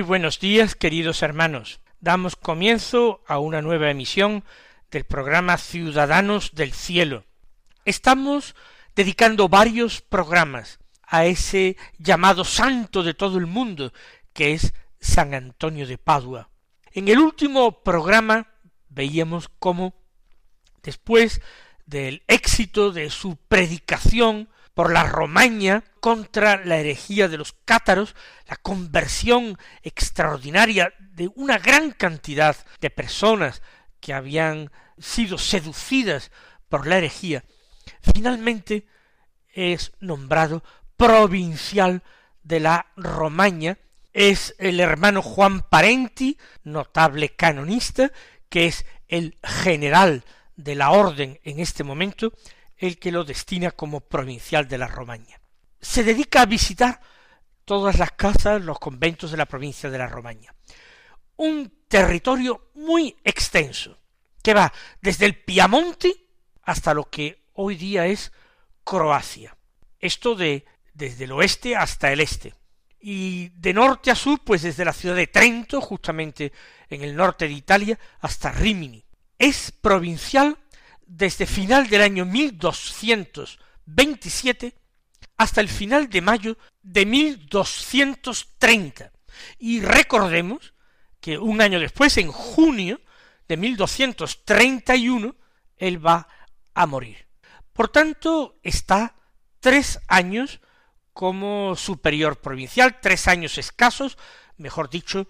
Muy buenos días, queridos hermanos. Damos comienzo a una nueva emisión del programa Ciudadanos del Cielo. Estamos dedicando varios programas a ese llamado santo de todo el mundo, que es San Antonio de Padua. En el último programa veíamos cómo, después del éxito de su predicación por la Romaña contra la herejía de los cátaros, la conversión extraordinaria de una gran cantidad de personas que habían sido seducidas por la herejía, finalmente es nombrado provincial de la Romaña, es el hermano Juan Parenti, notable canonista, que es el general de la orden en este momento, el que lo destina como provincial de la Romaña. Se dedica a visitar todas las casas, los conventos de la provincia de la Romaña. Un territorio muy extenso, que va desde el Piamonte hasta lo que hoy día es Croacia. Esto de desde el oeste hasta el este. Y de norte a sur, pues desde la ciudad de Trento, justamente en el norte de Italia, hasta Rimini. Es provincial desde final del año 1227 hasta el final de mayo de 1230. Y recordemos que un año después, en junio de 1231, él va a morir. Por tanto, está tres años como superior provincial, tres años escasos, mejor dicho,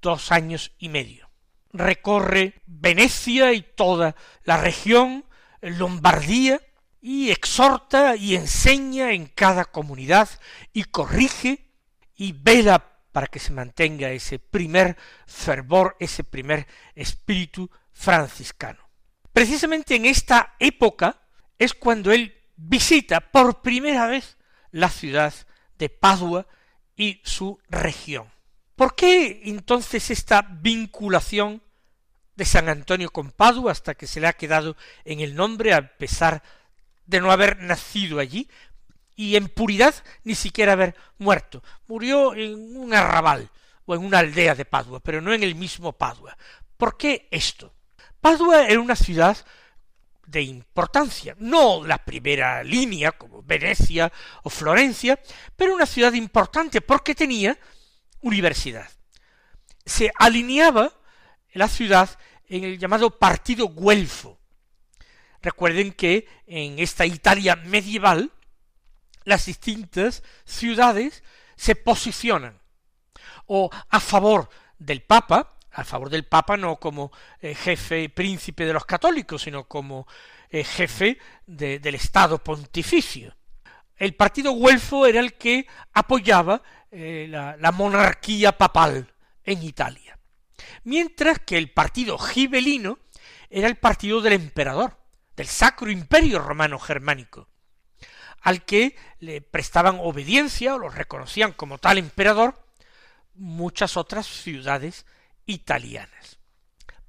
dos años y medio recorre Venecia y toda la región, Lombardía, y exhorta y enseña en cada comunidad y corrige y vela para que se mantenga ese primer fervor, ese primer espíritu franciscano. Precisamente en esta época es cuando él visita por primera vez la ciudad de Padua y su región. ¿Por qué entonces esta vinculación de San Antonio con Padua hasta que se le ha quedado en el nombre a pesar de no haber nacido allí y en puridad ni siquiera haber muerto? Murió en un arrabal o en una aldea de Padua, pero no en el mismo Padua. ¿Por qué esto? Padua era una ciudad de importancia, no la primera línea como Venecia o Florencia, pero una ciudad importante porque tenía universidad. Se alineaba la ciudad en el llamado partido guelfo. Recuerden que en esta Italia medieval las distintas ciudades se posicionan o a favor del Papa, a favor del Papa no como eh, jefe príncipe de los católicos, sino como eh, jefe del Estado pontificio. El partido güelfo era el que apoyaba eh, la, monarquía papal en Italia, mientras que el partido gibelino era el partido del emperador, del Sacro Imperio Romano Germánico, al que le prestaban obediencia o lo reconocían como tal emperador muchas otras ciudades italianas.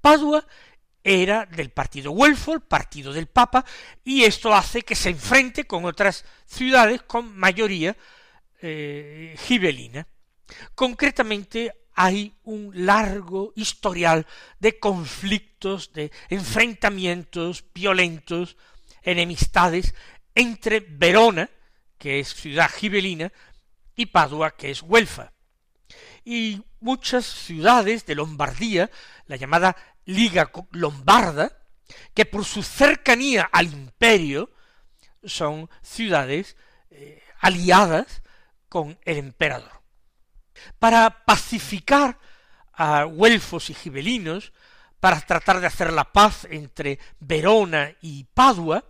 Padua era del partido Güelfo, el partido del Papa, y esto hace que se enfrente con otras ciudades con mayoría eh, gibelina. Concretamente hay un largo historial de conflictos, de enfrentamientos violentos, enemistades entre Verona, que es ciudad gibelina, y Padua, que es Huelfa. Y muchas ciudades de Lombardía, la llamada Liga Lombarda, que por su cercanía al imperio son ciudades eh, aliadas con el emperador. Para pacificar a güelfos y gibelinos, para tratar de hacer la paz entre Verona y Padua,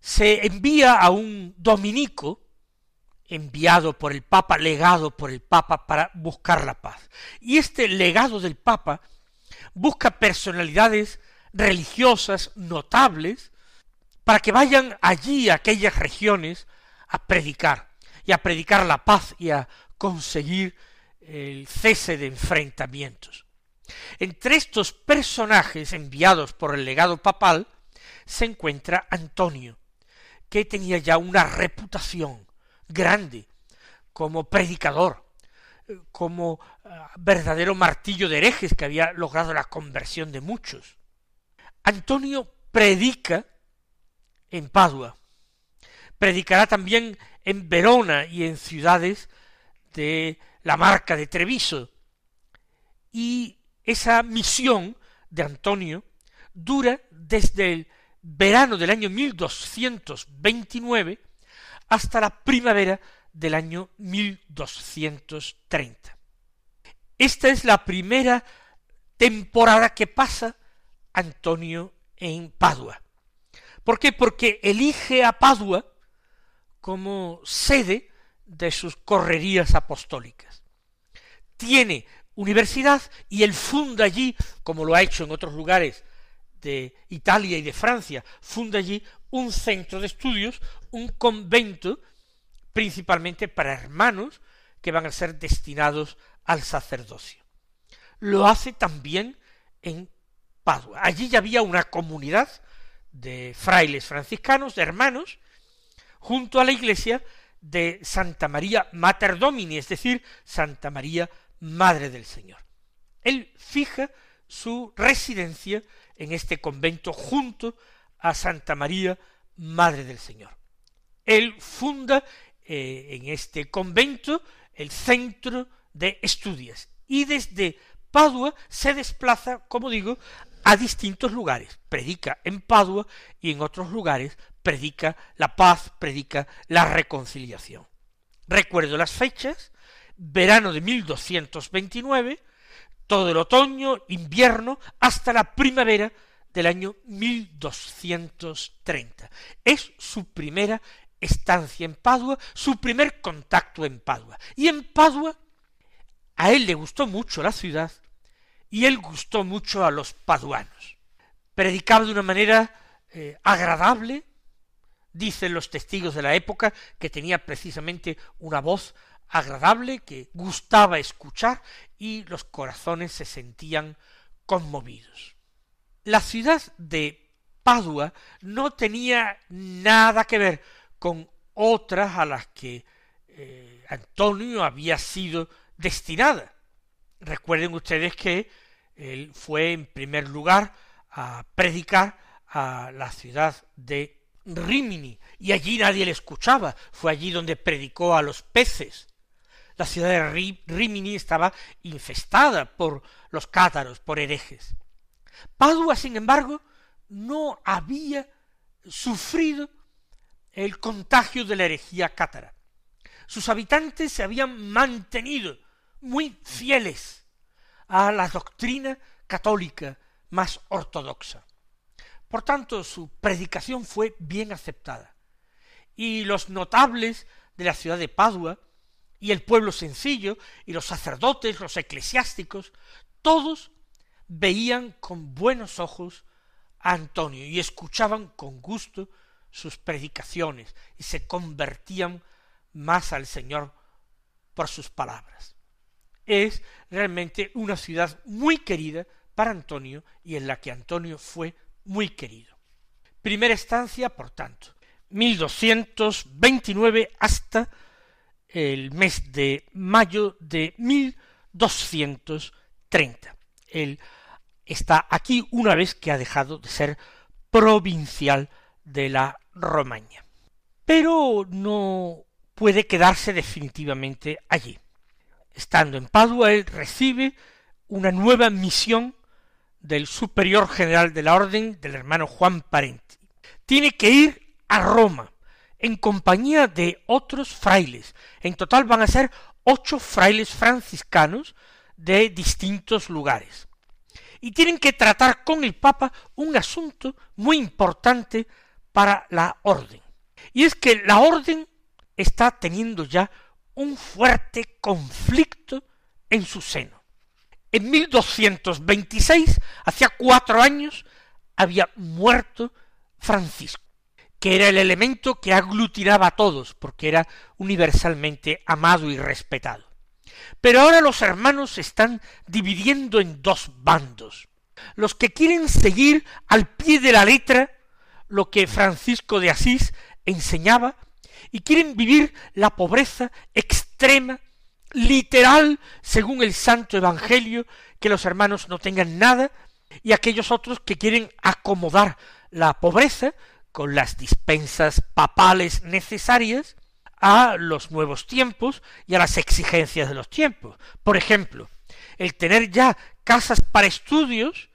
se envía a un dominico enviado por el Papa, legado por el Papa para buscar la paz. Y este legado del Papa busca personalidades religiosas notables para que vayan allí a aquellas regiones a predicar y a predicar la paz y a conseguir el cese de enfrentamientos. Entre estos personajes enviados por el legado papal se encuentra Antonio, que tenía ya una reputación grande como predicador, como ah, verdadero martillo de herejes que había logrado la conversión de muchos. Antonio predica en Padua, predicará también en Verona y en ciudades de la marca de Treviso, y esa misión de Antonio dura desde el verano del año 1229 hasta la primavera del año 1230. Esta es la primera temporada que pasa Antonio en Padua. ¿Por qué? Porque elige a Padua como sede de sus correrías apostólicas. Tiene universidad y él funda allí, como lo ha hecho en otros lugares de Italia y de Francia, funda allí un centro de estudios, un convento, principalmente para hermanos que van a ser destinados al sacerdocio. Lo hace también en Padua. Allí ya había una comunidad de frailes franciscanos, de hermanos, junto a la iglesia de Santa María Mater Domini, es decir, Santa María Madre del Señor. Él fija su residencia en este convento junto a Santa María Madre del Señor. Él funda eh, en este convento el centro de estudios y desde Padua se desplaza, como digo, a distintos lugares. Predica en Padua y en otros lugares predica la paz, predica la reconciliación. Recuerdo las fechas, verano de 1229, todo el otoño, invierno, hasta la primavera del año 1230. Es su primera estancia en Padua, su primer contacto en Padua. Y en Padua a él le gustó mucho la ciudad y él gustó mucho a los paduanos. Predicaba de una manera eh, agradable, dicen los testigos de la época que tenía precisamente una voz agradable, que gustaba escuchar y los corazones se sentían conmovidos. La ciudad de Padua no tenía nada que ver con otras a las que eh, Antonio había sido destinada. Recuerden ustedes que él fue en primer lugar a predicar a la ciudad de Rimini, y allí nadie le escuchaba, fue allí donde predicó a los peces. La ciudad de Rimini estaba infestada por los cátaros, por herejes. Padua, sin embargo, no había sufrido el contagio de la herejía cátara. Sus habitantes se habían mantenido muy fieles a la doctrina católica más ortodoxa. Por tanto, su predicación fue bien aceptada. Y los notables de la ciudad de Padua, y el pueblo sencillo, y los sacerdotes, los eclesiásticos, todos veían con buenos ojos a Antonio y escuchaban con gusto sus predicaciones y se convertían más al Señor por sus palabras. Es realmente una ciudad muy querida para Antonio y en la que Antonio fue muy querido. Primera estancia, por tanto, 1229 hasta el mes de mayo de 1230. Él está aquí una vez que ha dejado de ser provincial de la Romaña. Pero no puede quedarse definitivamente allí. Estando en Padua, él recibe una nueva misión del superior general de la orden del hermano Juan Parenti. Tiene que ir a Roma en compañía de otros frailes. En total van a ser ocho frailes franciscanos de distintos lugares. y tienen que tratar con el Papa un asunto muy importante para la orden. Y es que la orden está teniendo ya un fuerte conflicto en su seno. En 1226, hacía cuatro años, había muerto Francisco, que era el elemento que aglutinaba a todos, porque era universalmente amado y respetado. Pero ahora los hermanos se están dividiendo en dos bandos. Los que quieren seguir al pie de la letra lo que Francisco de Asís enseñaba y quieren vivir la pobreza extrema, literal, según el Santo Evangelio, que los hermanos no tengan nada, y aquellos otros que quieren acomodar la pobreza con las dispensas papales necesarias a los nuevos tiempos y a las exigencias de los tiempos. Por ejemplo, el tener ya casas para estudios,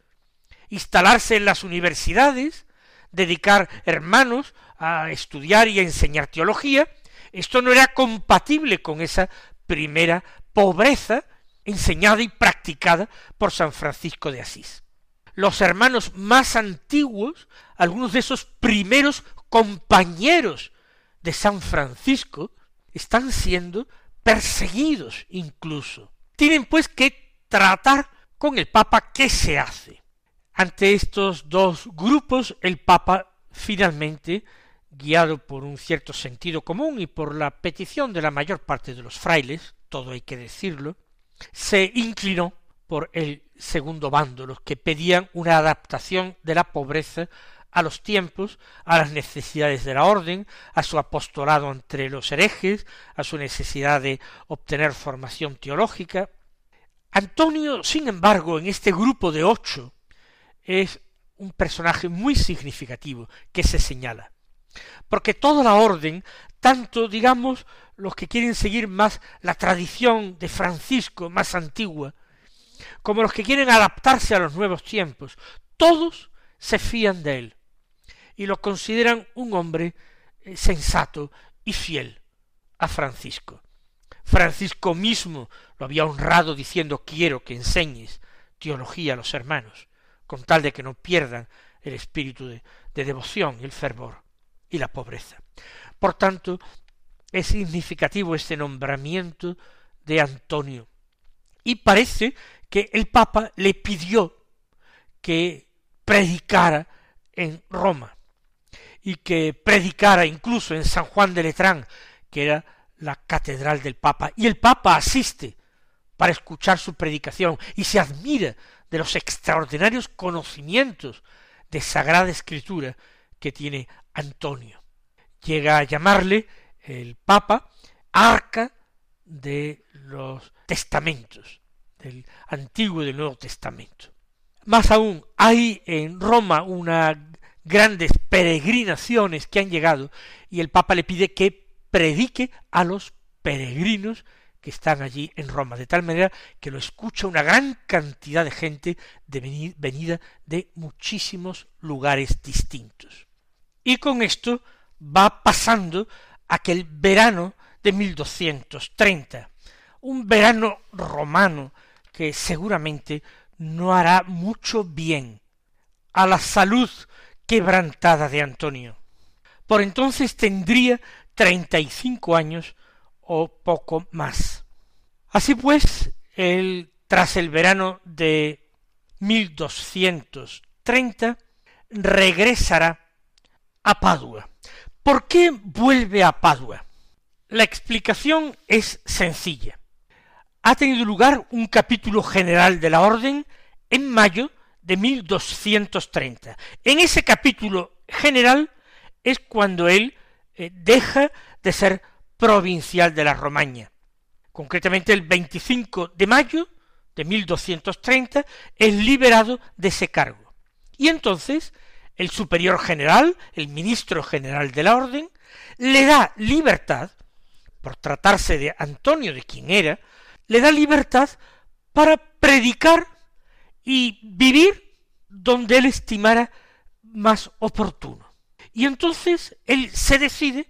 instalarse en las universidades, dedicar hermanos a estudiar y a enseñar teología, esto no era compatible con esa primera pobreza enseñada y practicada por San Francisco de Asís. Los hermanos más antiguos, algunos de esos primeros compañeros de San Francisco, están siendo perseguidos incluso. Tienen pues que tratar con el Papa qué se hace. Ante estos dos grupos, el Papa finalmente, guiado por un cierto sentido común y por la petición de la mayor parte de los frailes, todo hay que decirlo, se inclinó por el segundo bando, los que pedían una adaptación de la pobreza a los tiempos, a las necesidades de la orden, a su apostolado entre los herejes, a su necesidad de obtener formación teológica. Antonio, sin embargo, en este grupo de ocho, es un personaje muy significativo que se señala. Porque toda la orden, tanto digamos los que quieren seguir más la tradición de Francisco más antigua, como los que quieren adaptarse a los nuevos tiempos, todos se fían de él y lo consideran un hombre eh, sensato y fiel a Francisco. Francisco mismo lo había honrado diciendo quiero que enseñes teología a los hermanos con tal de que no pierdan el espíritu de, devoción el fervor y la pobreza. Por tanto, es significativo este nombramiento de Antonio. Y parece que el Papa le pidió que predicara en Roma y que predicara incluso en San Juan de Letrán, que era la catedral del Papa. Y el Papa asiste para escuchar su predicación y se admira de los extraordinarios conocimientos de Sagrada Escritura que tiene Antonio. Llega a llamarle el Papa arca de los testamentos, del Antiguo y del Nuevo Testamento. Más aún, hay en Roma unas grandes peregrinaciones que han llegado y el Papa le pide que predique a los peregrinos que están allí en Roma, de tal manera que lo escucha una gran cantidad de gente de venida de muchísimos lugares distintos. Y con esto va pasando aquel verano de 1230, un verano romano que seguramente no hará mucho bien a la salud quebrantada de Antonio. Por entonces tendría treinta y cinco años o poco más. Así pues, él, tras el verano de 1230, regresará a Padua. ¿Por qué vuelve a Padua? La explicación es sencilla. Ha tenido lugar un capítulo general de la orden en mayo de 1230. En ese capítulo general es cuando él eh, deja de ser provincial de la Romaña. Concretamente el 25 de mayo de 1230 es liberado de ese cargo. Y entonces el superior general, el ministro general de la orden, le da libertad, por tratarse de Antonio, de quien era, le da libertad para predicar y vivir donde él estimara más oportuno. Y entonces él se decide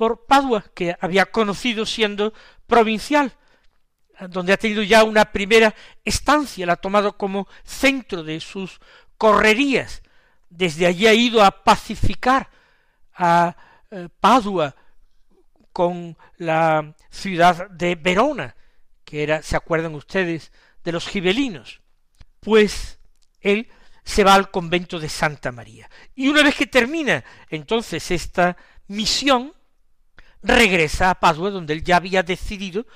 por Padua, que había conocido siendo provincial. donde ha tenido ya una primera estancia, la ha tomado como centro de sus correrías. Desde allí ha ido a pacificar a eh, Padua con la ciudad de Verona, que era, ¿se acuerdan ustedes?, de los gibelinos. Pues él se va al convento de Santa María. Y una vez que termina entonces esta misión, regresa a Padua, donde él ya había decidido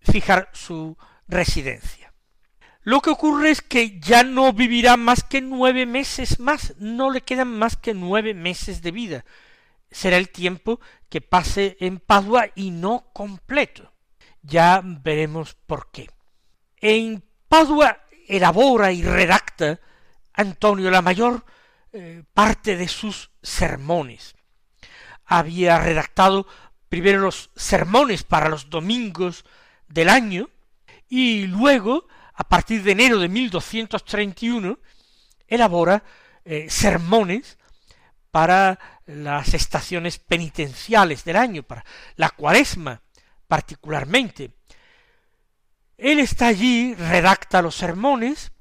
fijar su residencia. Lo que ocurre es que ya no vivirá más que nueve meses más, no le quedan más que nueve meses de vida. Será el tiempo que pase en Padua y no completo. Ya veremos por qué. En Padua elabora y redacta Antonio la mayor eh, parte de sus sermones. Había redactado primero los sermones para los domingos del año y luego, a partir de enero de 1231, elabora eh, sermones para las estaciones penitenciales del año, para la cuaresma particularmente. Él está allí, redacta los sermones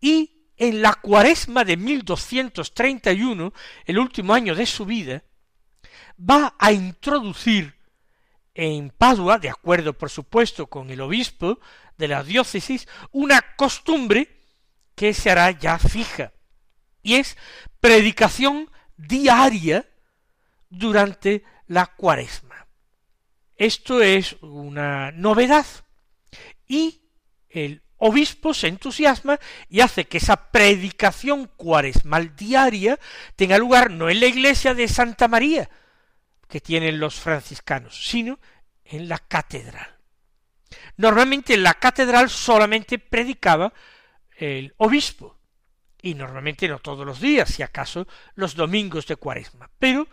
y en la cuaresma de 1231, el último año de su vida, va a introducir en Padua, de acuerdo por supuesto con el obispo de la diócesis, una costumbre que se hará ya fija, y es predicación diaria durante la cuaresma. Esto es una novedad y el obispo se entusiasma y hace que esa predicación cuaresmal diaria tenga lugar no en la iglesia de Santa María, que tienen los franciscanos, sino en la catedral. Normalmente en la catedral solamente predicaba el obispo, y normalmente no todos los días, si acaso los domingos de cuaresma, pero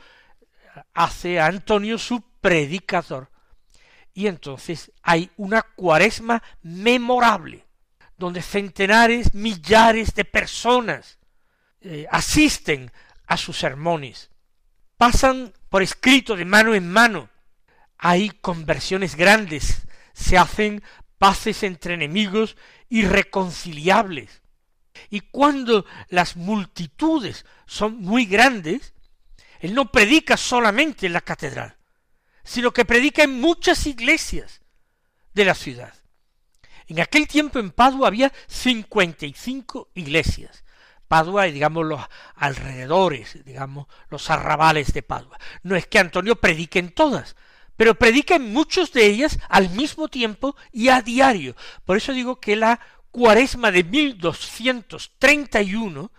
hace a Antonio su predicador. Y entonces hay una cuaresma memorable, donde centenares, millares de personas eh, asisten a sus sermones, pasan por escrito de mano en mano. Hay conversiones grandes, se hacen paces entre enemigos irreconciliables. Y cuando las multitudes son muy grandes, él no predica solamente en la catedral, sino que predica en muchas iglesias de la ciudad. En aquel tiempo en Padua había cincuenta y cinco iglesias, Padua y digamos los alrededores, digamos los arrabales de Padua. No es que Antonio predique en todas, pero predica en muchos de ellas al mismo tiempo y a diario. Por eso digo que la cuaresma de 1231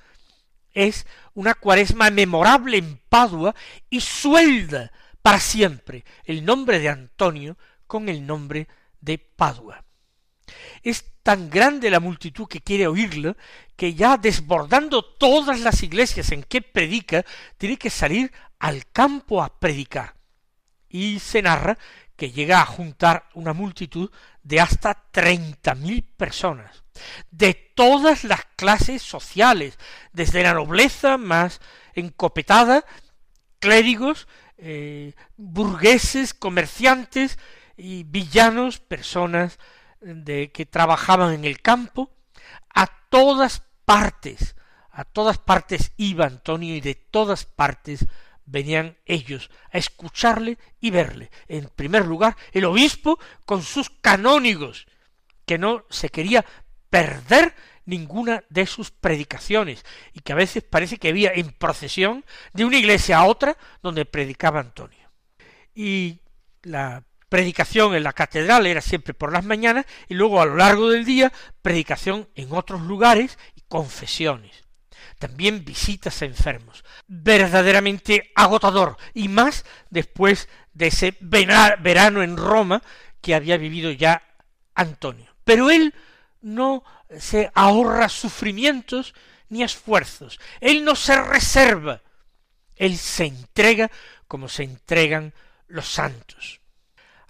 es una cuaresma memorable en Padua y suelda para siempre el nombre de Antonio con el nombre de Padua. Es tan grande la multitud que quiere oírlo, que ya desbordando todas las iglesias en que predica, tiene que salir al campo a predicar. Y se narra que llega a juntar una multitud de hasta treinta mil personas, de todas las clases sociales, desde la nobleza más encopetada, clérigos, eh, burgueses, comerciantes y villanos, personas de que trabajaban en el campo, a todas partes, a todas partes iba Antonio y de todas partes venían ellos a escucharle y verle. En primer lugar, el obispo con sus canónigos, que no se quería perder ninguna de sus predicaciones, y que a veces parece que había en procesión de una iglesia a otra donde predicaba Antonio. Y la predicación en la catedral era siempre por las mañanas y luego a lo largo del día predicación en otros lugares y confesiones. También visitas a enfermos. Verdaderamente agotador y más después de ese verano en Roma que había vivido ya Antonio. Pero él no se ahorra sufrimientos ni esfuerzos. Él no se reserva. Él se entrega como se entregan los santos.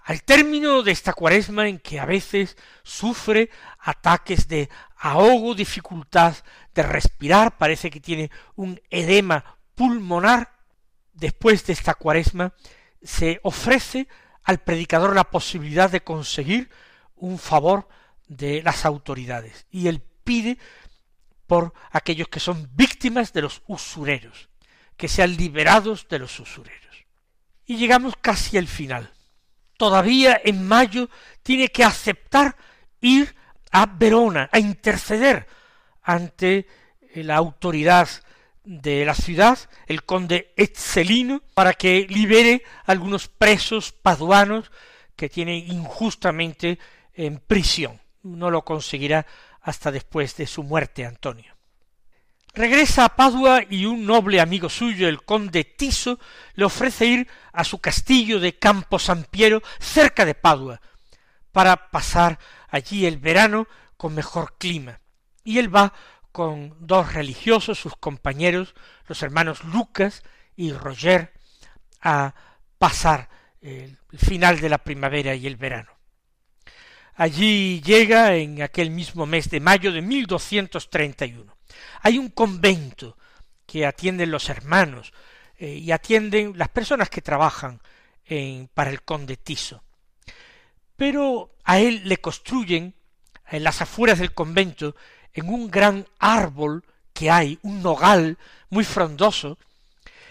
Al término de esta cuaresma en que a veces sufre ataques de ahogo, dificultad de respirar, parece que tiene un edema pulmonar, después de esta cuaresma se ofrece al predicador la posibilidad de conseguir un favor de las autoridades y él pide por aquellos que son víctimas de los usureros, que sean liberados de los usureros. Y llegamos casi al final. Todavía en mayo tiene que aceptar ir a Verona a interceder ante la autoridad de la ciudad, el conde Etzelino, para que libere a algunos presos paduanos que tiene injustamente en prisión. No lo conseguirá hasta después de su muerte Antonio. Regresa a Padua y un noble amigo suyo, el conde Tiso, le ofrece ir a su castillo de Campo San Piero, cerca de Padua, para pasar allí el verano con mejor clima. Y él va con dos religiosos, sus compañeros, los hermanos Lucas y Roger, a pasar el final de la primavera y el verano. Allí llega en aquel mismo mes de mayo de 1231. Hay un convento que atienden los hermanos eh, y atienden las personas que trabajan en, para el conde Tiso. Pero a él le construyen en las afueras del convento en un gran árbol que hay, un nogal muy frondoso,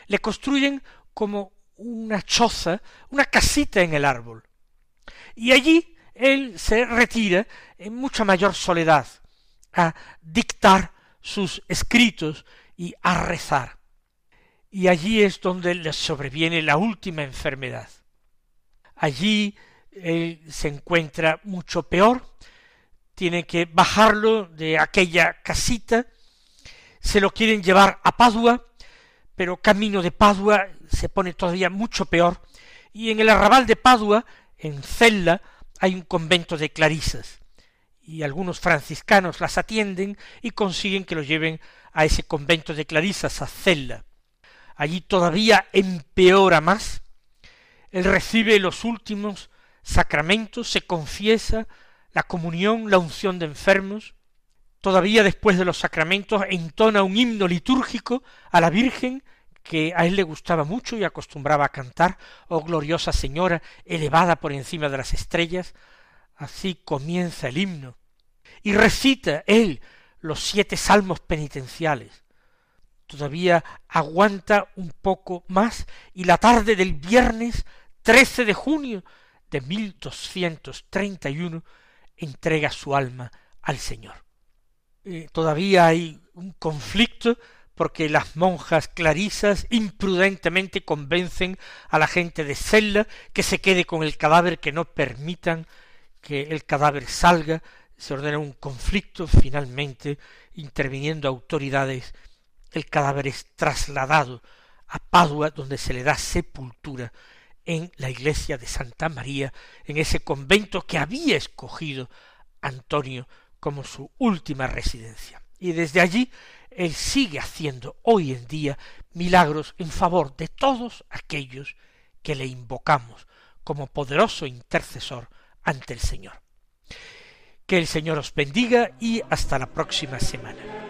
le construyen como una choza, una casita en el árbol. Y allí él se retira en mucha mayor soledad a dictar sus escritos y a rezar. Y allí es donde le sobreviene la última enfermedad. Allí él se encuentra mucho peor, tiene que bajarlo de aquella casita, se lo quieren llevar a Padua, pero camino de Padua se pone todavía mucho peor, y en el arrabal de Padua, en Cella, hay un convento de clarisas, y algunos franciscanos las atienden y consiguen que lo lleven a ese convento de clarisas, a Cella. Allí todavía empeora más, él recibe los últimos sacramentos, se confiesa, la comunión, la unción de enfermos, todavía después de los sacramentos entona un himno litúrgico a la Virgen que a él le gustaba mucho y acostumbraba a cantar, oh gloriosa Señora, elevada por encima de las estrellas, así comienza el himno, y recita él los siete salmos penitenciales. Todavía aguanta un poco más y la tarde del viernes 13 de junio de 1231 entrega su alma al Señor. Eh, todavía hay un conflicto porque las monjas clarisas imprudentemente convencen a la gente de Cella que se quede con el cadáver, que no permitan que el cadáver salga, se ordena un conflicto, finalmente, interviniendo autoridades, el cadáver es trasladado a Padua, donde se le da sepultura en la iglesia de Santa María, en ese convento que había escogido Antonio como su última residencia. Y desde allí él sigue haciendo hoy en día milagros en favor de todos aquellos que le invocamos como poderoso intercesor ante el Señor. Que el Señor os bendiga y hasta la próxima semana.